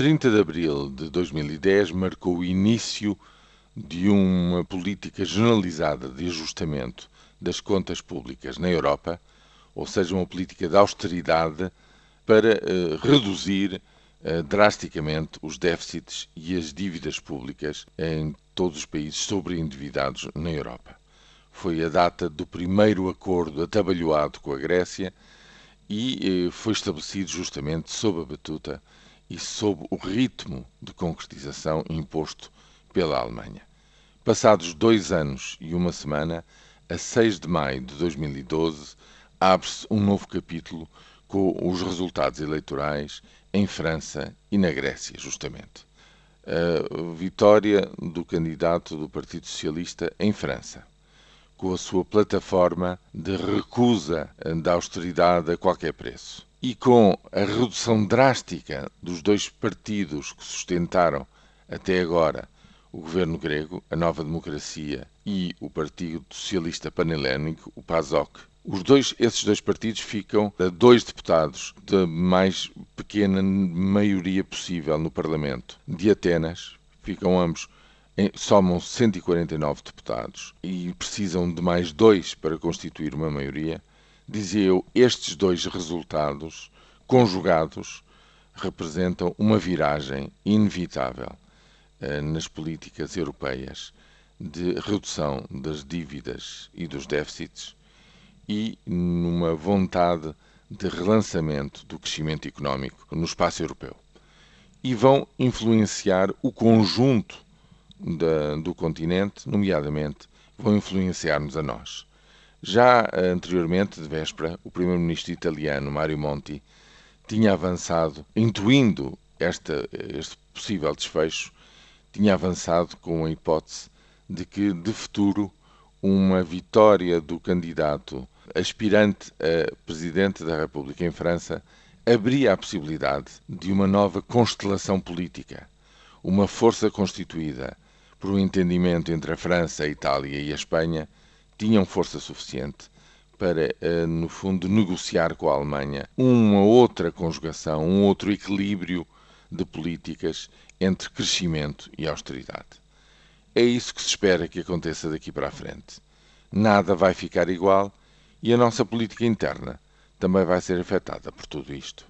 30 de abril de 2010 marcou o início de uma política generalizada de ajustamento das contas públicas na Europa, ou seja, uma política de austeridade para uh, reduzir uh, drasticamente os déficits e as dívidas públicas em todos os países sobreendividados na Europa. Foi a data do primeiro acordo atabalhoado com a Grécia e uh, foi estabelecido justamente sob a batuta e sob o ritmo de concretização imposto pela Alemanha. Passados dois anos e uma semana, a 6 de maio de 2012, abre-se um novo capítulo com os resultados eleitorais em França e na Grécia, justamente. A vitória do candidato do Partido Socialista em França, com a sua plataforma de recusa da austeridade a qualquer preço e com a redução drástica dos dois partidos que sustentaram até agora o governo grego, a Nova Democracia e o Partido Socialista Panhelénico, o PASOK. Os dois, esses dois partidos ficam a dois deputados da mais pequena maioria possível no Parlamento. De Atenas, ficam ambos somam 149 deputados e precisam de mais dois para constituir uma maioria. Dizia eu, estes dois resultados conjugados representam uma viragem inevitável eh, nas políticas europeias de redução das dívidas e dos déficits e numa vontade de relançamento do crescimento económico no espaço europeu. E vão influenciar o conjunto da, do continente, nomeadamente, vão influenciar-nos a nós. Já anteriormente, de véspera, o primeiro-ministro italiano Mario Monti tinha avançado, intuindo esta, este possível desfecho, tinha avançado com a hipótese de que, de futuro, uma vitória do candidato aspirante a presidente da República em França abria a possibilidade de uma nova constelação política, uma força constituída por um entendimento entre a França, a Itália e a Espanha, tinham força suficiente para, eh, no fundo, negociar com a Alemanha uma outra conjugação, um outro equilíbrio de políticas entre crescimento e austeridade. É isso que se espera que aconteça daqui para a frente. Nada vai ficar igual e a nossa política interna também vai ser afetada por tudo isto.